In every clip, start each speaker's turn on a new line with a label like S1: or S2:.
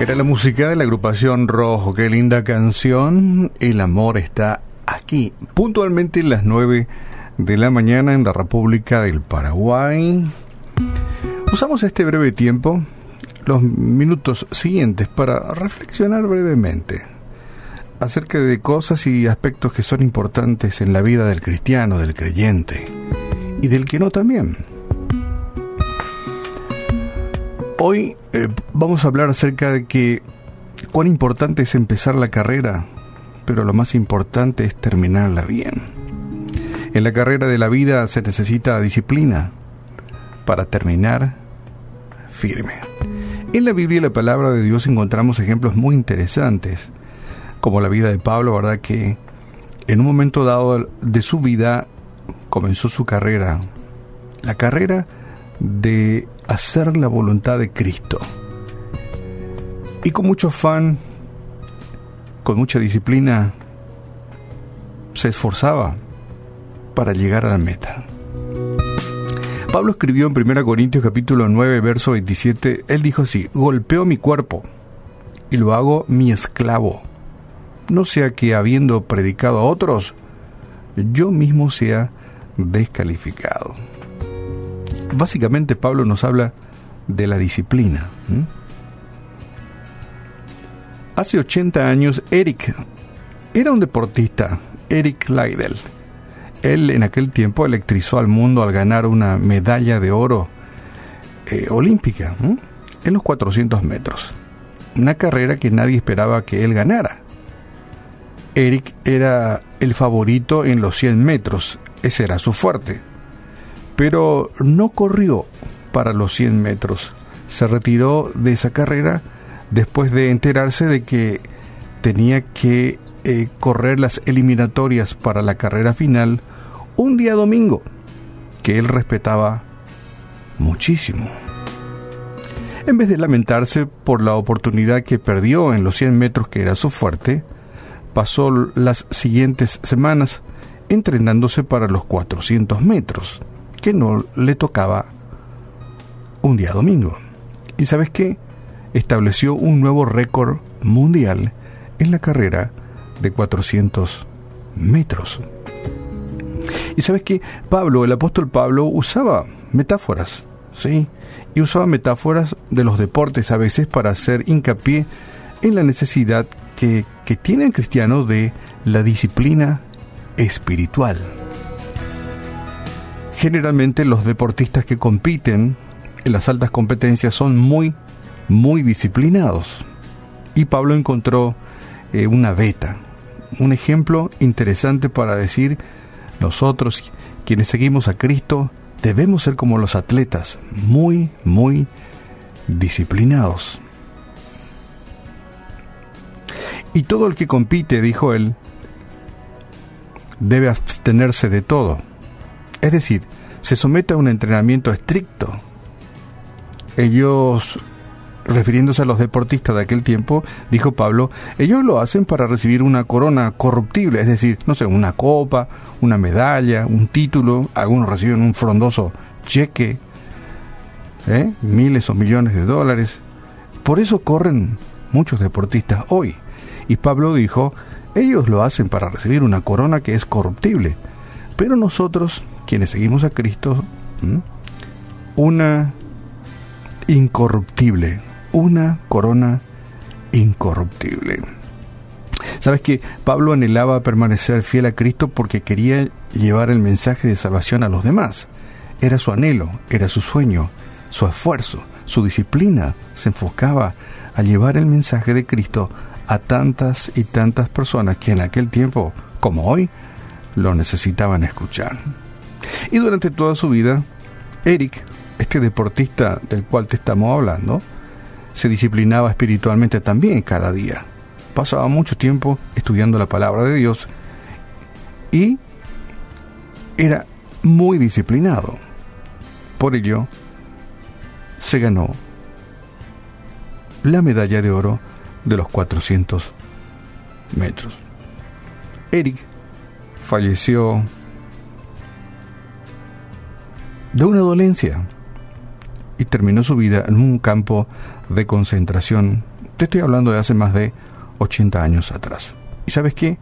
S1: Era la música de la agrupación Rojo. Qué linda canción. El amor está aquí. Puntualmente a las 9 de la mañana en la República del Paraguay. Usamos este breve tiempo, los minutos siguientes, para reflexionar brevemente acerca de cosas y aspectos que son importantes en la vida del cristiano, del creyente y del que no también. Hoy eh, vamos a hablar acerca de que cuán importante es empezar la carrera, pero lo más importante es terminarla bien. En la carrera de la vida se necesita disciplina para terminar firme. En la Biblia y la palabra de Dios encontramos ejemplos muy interesantes, como la vida de Pablo, ¿verdad? Que en un momento dado de su vida comenzó su carrera, la carrera de hacer la voluntad de Cristo. Y con mucho afán, con mucha disciplina, se esforzaba para llegar a la meta. Pablo escribió en 1 Corintios capítulo 9, verso 27, él dijo así, golpeo mi cuerpo y lo hago mi esclavo, no sea que habiendo predicado a otros, yo mismo sea descalificado básicamente Pablo nos habla de la disciplina. Hace 80 años, Eric era un deportista, Eric Leidel. Él en aquel tiempo electrizó al mundo al ganar una medalla de oro eh, olímpica en los 400 metros. Una carrera que nadie esperaba que él ganara. Eric era el favorito en los 100 metros, ese era su fuerte pero no corrió para los 100 metros. Se retiró de esa carrera después de enterarse de que tenía que eh, correr las eliminatorias para la carrera final un día domingo, que él respetaba muchísimo. En vez de lamentarse por la oportunidad que perdió en los 100 metros que era su fuerte, pasó las siguientes semanas entrenándose para los 400 metros que no le tocaba un día domingo. ¿Y sabes qué? Estableció un nuevo récord mundial en la carrera de 400 metros. Y sabes qué? Pablo, el apóstol Pablo, usaba metáforas, ¿sí? Y usaba metáforas de los deportes a veces para hacer hincapié en la necesidad que, que tiene el cristiano de la disciplina espiritual. Generalmente los deportistas que compiten en las altas competencias son muy, muy disciplinados. Y Pablo encontró eh, una beta, un ejemplo interesante para decir, nosotros quienes seguimos a Cristo debemos ser como los atletas, muy, muy disciplinados. Y todo el que compite, dijo él, debe abstenerse de todo es decir, se somete a un entrenamiento estricto. Ellos, refiriéndose a los deportistas de aquel tiempo, dijo Pablo, ellos lo hacen para recibir una corona corruptible, es decir, no sé, una copa, una medalla, un título, algunos reciben un frondoso cheque, ¿eh? miles o millones de dólares. Por eso corren muchos deportistas hoy. Y Pablo dijo, ellos lo hacen para recibir una corona que es corruptible. Pero nosotros quienes seguimos a Cristo, una incorruptible, una corona incorruptible. Sabes que Pablo anhelaba permanecer fiel a Cristo porque quería llevar el mensaje de salvación a los demás. Era su anhelo, era su sueño, su esfuerzo, su disciplina se enfocaba a llevar el mensaje de Cristo a tantas y tantas personas que en aquel tiempo, como hoy, lo necesitaban escuchar. Y durante toda su vida, Eric, este deportista del cual te estamos hablando, se disciplinaba espiritualmente también cada día. Pasaba mucho tiempo estudiando la palabra de Dios y era muy disciplinado. Por ello, se ganó la medalla de oro de los 400 metros. Eric falleció de una dolencia y terminó su vida en un campo de concentración Te estoy hablando de hace más de 80 años atrás. ¿Y sabes qué?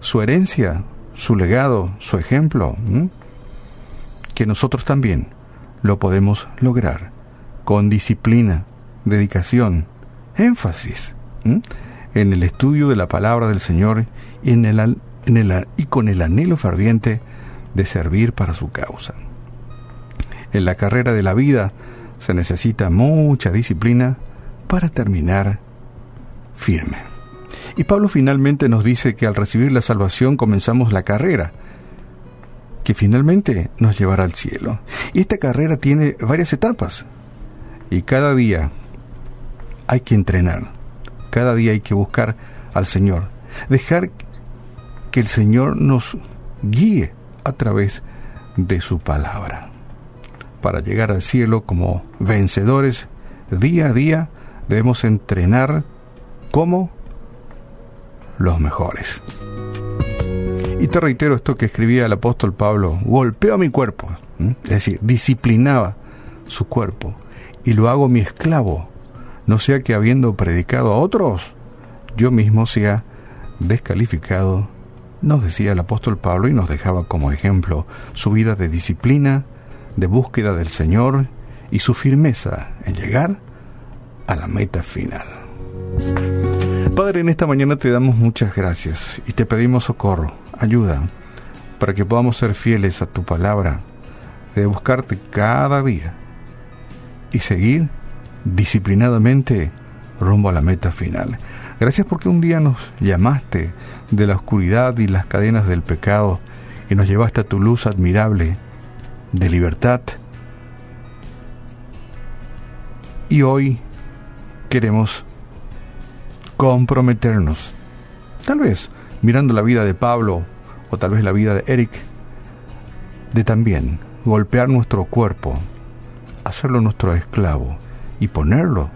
S1: Su herencia, su legado, su ejemplo, que nosotros también lo podemos lograr con disciplina, dedicación, énfasis en el estudio de la palabra del Señor y, en el, en el, y con el anhelo ferviente de servir para su causa. En la carrera de la vida se necesita mucha disciplina para terminar firme. Y Pablo finalmente nos dice que al recibir la salvación comenzamos la carrera, que finalmente nos llevará al cielo. Y esta carrera tiene varias etapas. Y cada día hay que entrenar, cada día hay que buscar al Señor, dejar que el Señor nos guíe a través de su palabra. Para llegar al cielo como vencedores, día a día debemos entrenar como los mejores. Y te reitero esto que escribía el apóstol Pablo, golpeo mi cuerpo, es decir, disciplinaba su cuerpo y lo hago mi esclavo, no sea que habiendo predicado a otros, yo mismo sea descalificado nos decía el apóstol Pablo y nos dejaba como ejemplo su vida de disciplina, de búsqueda del Señor y su firmeza en llegar a la meta final. Padre, en esta mañana te damos muchas gracias y te pedimos socorro, ayuda, para que podamos ser fieles a tu palabra, de buscarte cada día y seguir disciplinadamente rumbo a la meta final. Gracias porque un día nos llamaste de la oscuridad y las cadenas del pecado y nos llevaste a tu luz admirable de libertad. Y hoy queremos comprometernos, tal vez mirando la vida de Pablo o tal vez la vida de Eric, de también golpear nuestro cuerpo, hacerlo nuestro esclavo y ponerlos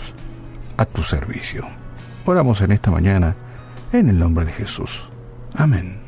S1: a tu servicio. Oramos en esta mañana en el nombre de Jesús. Amén.